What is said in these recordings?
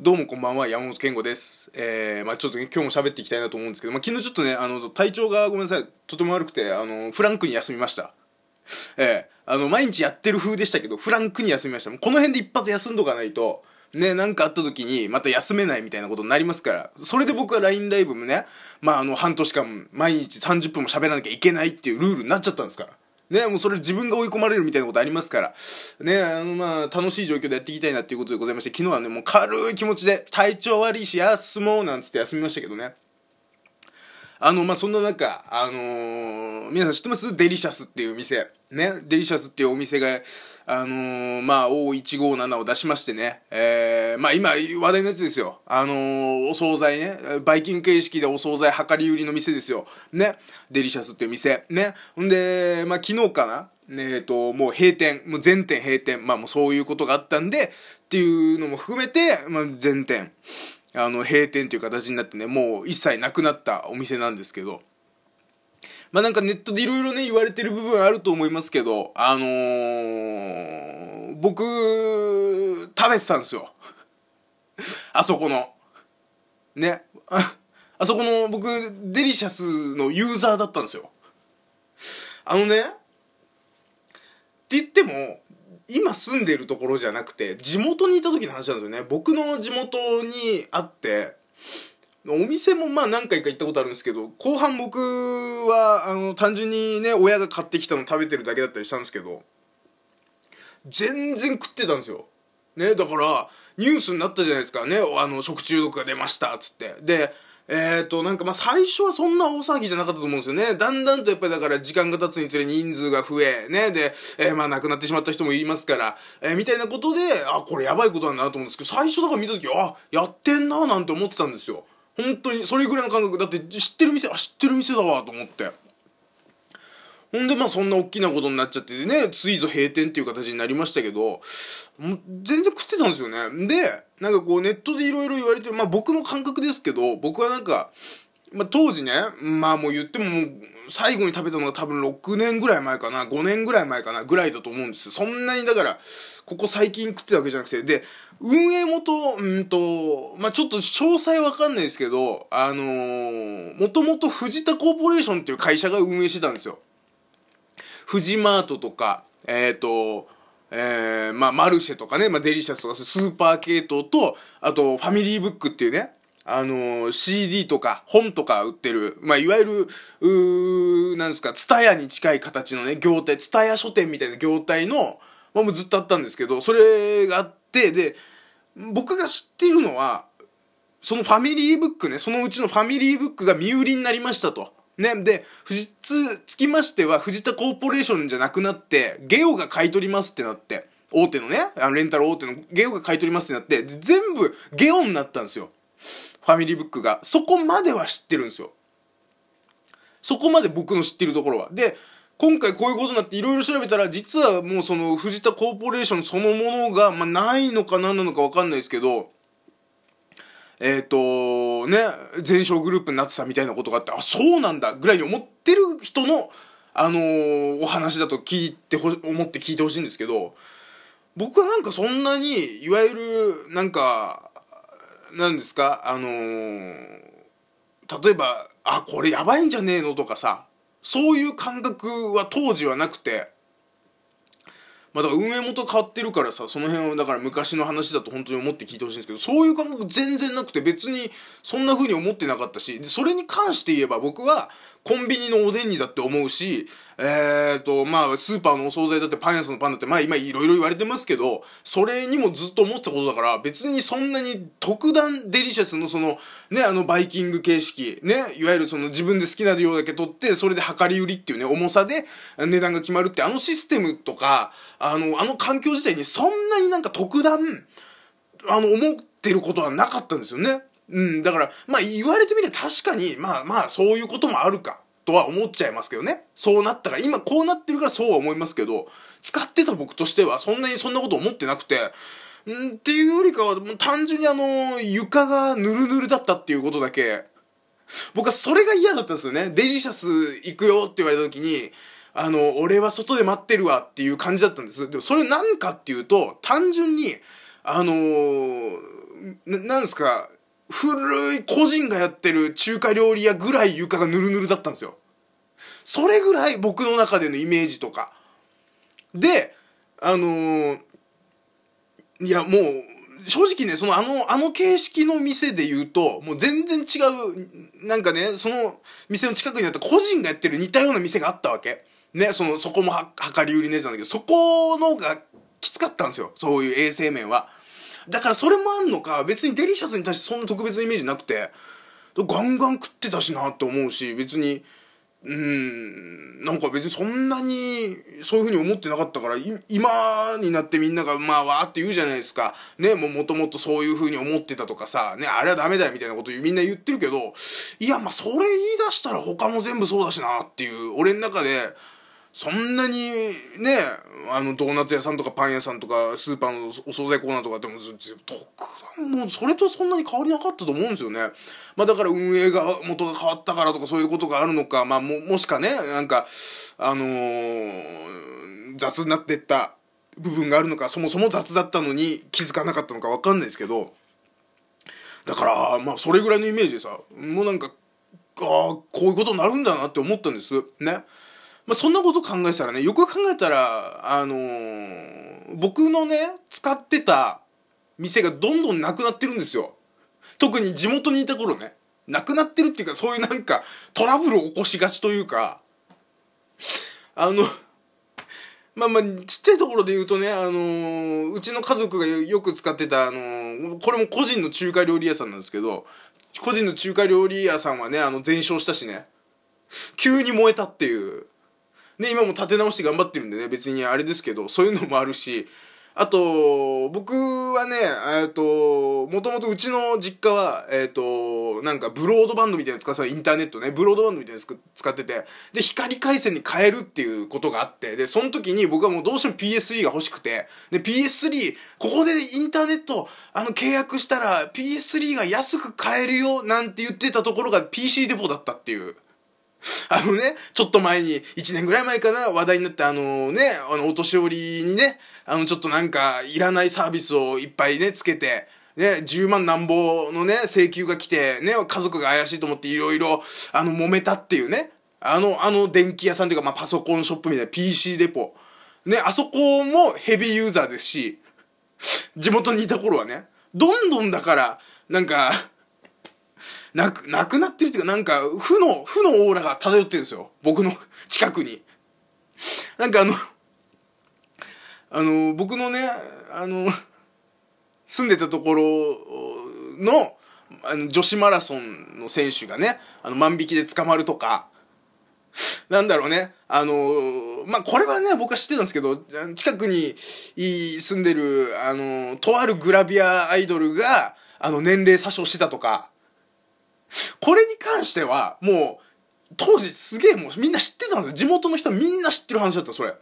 どうもこんばんは、山本健吾です。えー、まあちょっとね、今日も喋っていきたいなと思うんですけど、まあ昨日ちょっとね、あの、体調がごめんなさい、とても悪くて、あの、フランクに休みました。えー、あの、毎日やってる風でしたけど、フランクに休みました。もうこの辺で一発休んどかないと、ね、なんかあった時に、また休めないみたいなことになりますから、それで僕は LINE ライブもね、まああの、半年間、毎日30分も喋らなきゃいけないっていうルールになっちゃったんですから。ね、もうそれ自分が追い込まれるみたいなことありますから、ね、あの、まあ、楽しい状況でやっていきたいなっていうことでございまして、昨日はね、もう軽い気持ちで、体調悪いし、休もうなんつって休みましたけどね。あの、まあ、そんな中、あのー、皆さん知ってます？デリシャスっていう店。ね、デリシャスっていうお店が、あのー、まあ、O157 を出しましてね、えー、まあ、今、話題のやつですよ。あのー、お惣菜ね、バイキング形式でお惣菜量り売りの店ですよ。ね、デリシャスっていう店。ね、ほんで、まあ、昨日かな。えっ、と、もう閉店、もう全店閉店、まあもうそういうことがあったんで、っていうのも含めて、まあ全店、あの、閉店という形になってね、もう一切なくなったお店なんですけど、まあなんかネットでいろいろね、言われてる部分あると思いますけど、あのー、僕、食べてたんですよ。あそこの。ね。あ あそこの僕、デリシャスのユーザーだったんですよ。あのね、って言っても、今住んでるところじゃなくて、地元にいた時の話なんですよね。僕の地元にあって、お店もまあ何回か行ったことあるんですけど、後半僕は、あの、単純にね、親が買ってきたの食べてるだけだったりしたんですけど、全然食ってたんですよ。ね、だから、ニュースになったじゃないですかね、あの、食中毒が出ましたっ、つって。で、えっ、ー、と、なんかまあ最初はそんな大騒ぎじゃなかったと思うんですよね。だんだんとやっぱりだから時間が経つにつれ人数が増え、ね、で、えー、まあ亡くなってしまった人もいますから、えー、みたいなことで、あ、これやばいことなんだなと思うんですけど、最初だから見た時あ、やってんななんて思ってたんですよ。本当に、それぐらいの感覚。だって知ってる店、あ、知ってる店だわと思って。ほんでまあそんな大きなことになっちゃってね、ついぞ閉店っていう形になりましたけど、もう全然食ってたんですよね。で、なんかこうネットでいろいろ言われて、まあ僕の感覚ですけど、僕はなんか、まあ当時ね、まあもう言ってももう最後に食べたのが多分6年ぐらい前かな、5年ぐらい前かな、ぐらいだと思うんですよ。そんなにだから、ここ最近食ってたわけじゃなくて、で、運営元、うんと、まあちょっと詳細わかんないですけど、あのー、もともと藤田コーポレーションっていう会社が運営してたんですよ。フジマートとか、えっ、ー、と、えー、まあ、マルシェとかね、まあ、デリシャスとか、スーパー系統と、あと、ファミリーブックっていうね、あの、CD とか本とか売ってる、まあ、いわゆる、う、なんですか、ツタヤに近い形のね、業態、ツタヤ書店みたいな業態の、まあ、もうずっとあったんですけど、それがあって、で、僕が知ってるのは、そのファミリーブックね、そのうちのファミリーブックが身売りになりましたと。ね、で、富士通、つきましては、藤田コーポレーションじゃなくなって、ゲオが買い取りますってなって、大手のね、あの、レンタル大手のゲオが買い取りますってなって、全部ゲオになったんですよ。ファミリーブックが。そこまでは知ってるんですよ。そこまで僕の知ってるところは。で、今回こういうことになっていろいろ調べたら、実はもうその藤田コーポレーションそのものが、まあ、ないのか何なのかわかんないですけど、えっ、ー、と、ね、全商グループになってたみたいなことがあって、あ、そうなんだぐらいに思ってる人の、あのー、お話だと聞いてほ、思って聞いてほしいんですけど、僕はなんかそんなに、いわゆる、なんか、なんですか、あのー、例えば、あ、これやばいんじゃねえのとかさ、そういう感覚は当時はなくて、まあ、だから運営元変わってるからさ、その辺をだから昔の話だと本当に思って聞いてほしいんですけど、そういう感覚全然なくて別にそんな風に思ってなかったし、それに関して言えば僕はコンビニのおでんにだって思うし、えーと、まあスーパーのお惣菜だってパン屋さんのパンだってまあ今いろいろ言われてますけど、それにもずっと思ってたことだから別にそんなに特段デリシャスのそのね、あのバイキング形式、ね、いわゆるその自分で好きな量だけ取ってそれで量り売りっていうね、重さで値段が決まるってあのシステムとか、あの、あの環境自体にそんなになんか特段、あの、思ってることはなかったんですよね。うん、だから、まあ言われてみれば確かに、まあまあそういうこともあるか、とは思っちゃいますけどね。そうなったから、今こうなってるからそうは思いますけど、使ってた僕としてはそんなにそんなこと思ってなくて、んっていうよりかは、もう単純にあの、床がぬるぬるだったっていうことだけ、僕はそれが嫌だったんですよね。デリシャス行くよって言われた時に、あの、俺は外で待ってるわっていう感じだったんです。でもそれ何かっていうと、単純に、あのー、ななんですか、古い個人がやってる中華料理屋ぐらい床がぬるぬるだったんですよ。それぐらい僕の中でのイメージとか。で、あのー、いや、もう、正直ね、そのあの、あの形式の店で言うと、もう全然違う、なんかね、その店の近くにあった個人がやってる似たような店があったわけ。ね、その、そこもは、量り売りのやつなんだけど、そこのがきつかったんですよ。そういう衛生面は。だからそれもあんのか、別にデリシャスに対してそんな特別なイメージなくて、ガンガン食ってたしなって思うし、別に、うん、なんか別にそんなにそういうふうに思ってなかったから、今になってみんながまあわーって言うじゃないですか。ね、もうもともとそういうふうに思ってたとかさ、ね、あれはダメだよみたいなことみんな言ってるけど、いやまあそれ言い出したら他も全部そうだしなっていう、俺の中で、そんなにね、あのドーナツ屋さんとかパン屋さんとかスーパーのお惣菜コーナーとかっても特段もうそれとそんなに変わりなかったと思うんですよね。まあだから運営が元が変わったからとかそういうことがあるのか、まあも、もしかね、なんか、あのー、雑になってった部分があるのか、そもそも雑だったのに気づかなかったのかわかんないですけど、だから、まあそれぐらいのイメージでさ、もうなんか、ああ、こういうことになるんだなって思ったんです。ね。まあ、そんなこと考えたらね、よく考えたら、あのー、僕のね、使ってた店がどんどんなくなってるんですよ。特に地元にいた頃ね。なくなってるっていうか、そういうなんか、トラブルを起こしがちというか、あの、まあまあ、ちっちゃいところで言うとね、あのー、うちの家族がよく使ってた、あのー、これも個人の中華料理屋さんなんですけど、個人の中華料理屋さんはね、あの、全焼したしね、急に燃えたっていう、ね、今も立て直して頑張ってるんでね、別にあれですけど、そういうのもあるし、あと、僕はね、えっと、もともとうちの実家は、えっと、なんかブロードバンドみたいな使ってたインターネットね、ブロードバンドみたいな使ってて、で、光回線に変えるっていうことがあって、で、その時に僕はもうどうしても PS3 が欲しくて、で、PS3、ここでインターネット、あの、契約したら PS3 が安く買えるよ、なんて言ってたところが PC デポだったっていう。あのね、ちょっと前に、1年ぐらい前かな、話題になってあのね、あの、お年寄りにね、あの、ちょっとなんか、いらないサービスをいっぱいね、つけて、ね、10万なんぼのね、請求が来て、ね、家族が怪しいと思っていろいろ、あの、揉めたっていうね、あの、あの電気屋さんというか、まあ、パソコンショップみたいな PC デポ。ね、あそこもヘビーユーザーですし、地元にいた頃はね、どんどんだから、なんか、なく、なくなってるっていうか、なんか、負の、負のオーラが漂ってるんですよ。僕の近くに。なんかあの、あの、僕のね、あの、住んでたところの、あの女子マラソンの選手がね、あの、万引きで捕まるとか、なんだろうね。あのまあ、これはね、僕は知ってたんですけど、近くに住んでる、あのとあるグラビアアイドルが、あの、年齢詐称してたとか、これに関しては、もう、当時すげえもうみんな知ってたんですよ。地元の人みんな知ってる話だった、それ。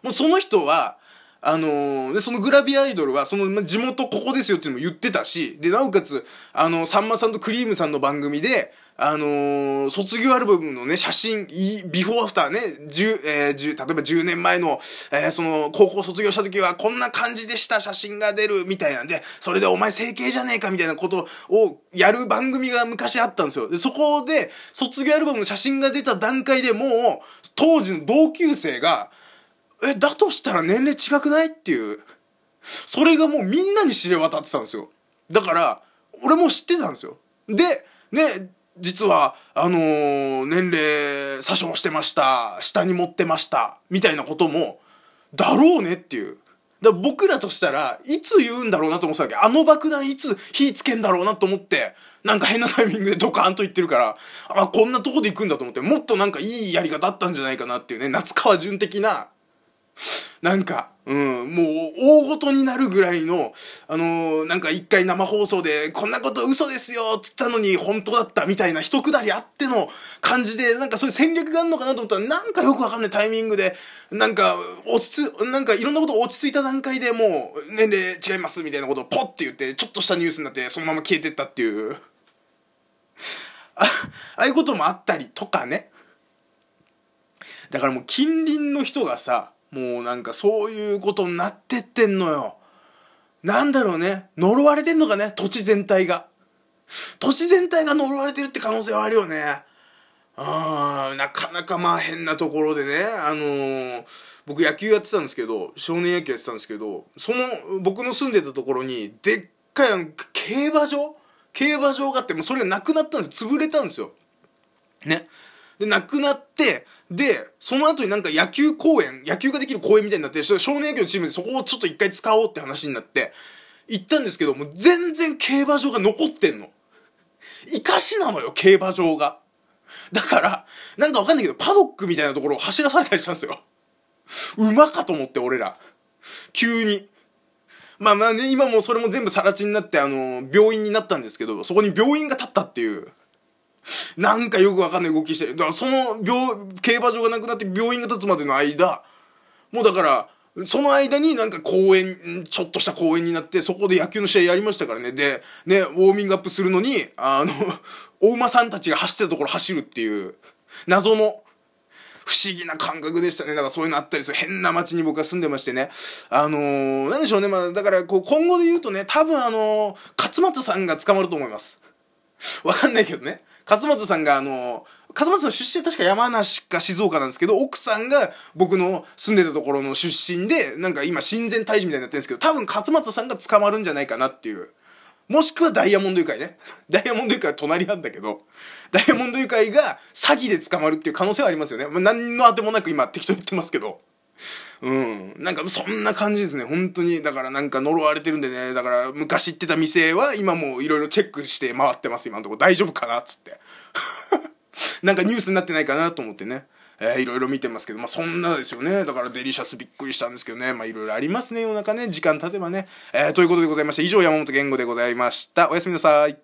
もうその人は、あのー、で、そのグラビアアイドルは、その、ま地元ここですよっていうのも言ってたし、で、なおかつ、あの、さんまさんとクリームさんの番組で、あのー、卒業アルバムのね、写真、ビフォーアフターね、10、えー、10、例えば10年前の、えー、その、高校卒業した時はこんな感じでした写真が出るみたいなんで、それでお前整形じゃねえかみたいなことをやる番組が昔あったんですよ。で、そこで、卒業アルバムの写真が出た段階でもう、当時の同級生が、え、だとしたら年齢違くないっていう。それがもうみんなに知れ渡ってたんですよ。だから、俺も知ってたんですよ。で、ね、実は、あのー、年齢詐称してました。下に持ってました。みたいなことも、だろうねっていう。だ僕らとしたらいつ言うんだろうなと思ってたわけ。あの爆弾いつ火つけんだろうなと思って、なんか変なタイミングでドカーンと言ってるから、あ、こんなとこで行くんだと思って、もっとなんかいいやり方あったんじゃないかなっていうね、夏川淳的な、なんか、うん、もう大ごとになるぐらいの、あのー、なんか一回生放送で、こんなこと嘘ですよって言ったのに本当だったみたいな一くだりあっての感じで、なんかそういう戦略があるのかなと思ったら、なんかよくわかんないタイミングで、なんか落ち着、なんかいろんなこと落ち着いた段階でもう年齢違いますみたいなことをポッて言って、ちょっとしたニュースになってそのまま消えてったっていう。あ、ああいうこともあったりとかね。だからもう近隣の人がさ、もうなんかそういうことになってってんのよ。なんだろうね、呪われてんのかね、土地全体が。土地全体が呪われてるって可能性はあるよね。あーなかなかまあ変なところでね、あのー、僕野球やってたんですけど、少年野球やってたんですけど、その僕の住んでたところに、でっかい競馬場？競馬場があって、もうそれがなくなったんです潰れたんですよ。ね。で、なくなって、で、その後になんか野球公園、野球ができる公園みたいになって、少年野球のチームでそこをちょっと一回使おうって話になって、行ったんですけど、もう全然競馬場が残ってんの。生かしなのよ、競馬場が。だから、なんかわかんないけど、パドックみたいなところを走らされたりしたんですよ。馬かと思って、俺ら。急に。まあまあね、今もそれも全部更地になって、あの、病院になったんですけど、そこに病院が建ったっていう。なんかよくわかんない動きしてる。だからその病、競馬場がなくなって病院が建つまでの間、もうだから、その間になんか公園、ちょっとした公園になって、そこで野球の試合やりましたからね。で、ね、ウォーミングアップするのに、あの、お馬さんたちが走ってたところ走るっていう、謎の、不思議な感覚でしたね。だからそういうのあったりする。変な街に僕は住んでましてね。あのー、なんでしょうね。まあ、だからこう今後で言うとね、多分あのー、勝俣さんが捕まると思います。わかんないけどね。勝俣さんがあの、勝俣さん出身確か山梨か静岡なんですけど、奥さんが僕の住んでたところの出身で、なんか今親善大使みたいになってるんですけど、多分勝俣さんが捕まるんじゃないかなっていう。もしくはダイヤモンドユカイね。ダイヤモンドユカイは隣なんだけど、ダイヤモンドユカイが詐欺で捕まるっていう可能性はありますよね。何のあてもなく今適当に言ってますけど。うん。なんかそんな感じですね。本当に。だからなんか呪われてるんでね。だから昔行ってた店は今もいろいろチェックして回ってます。今のところ大丈夫かなっつって。なんかニュースになってないかなと思ってね。えー、いろいろ見てますけど、まあ、そんなですよね。だからデリシャスびっくりしたんですけどね。まあ、いろいろありますね、世の中ね。時間経てばね。えー、ということでございまして、以上山本健吾でございました。おやすみなさい。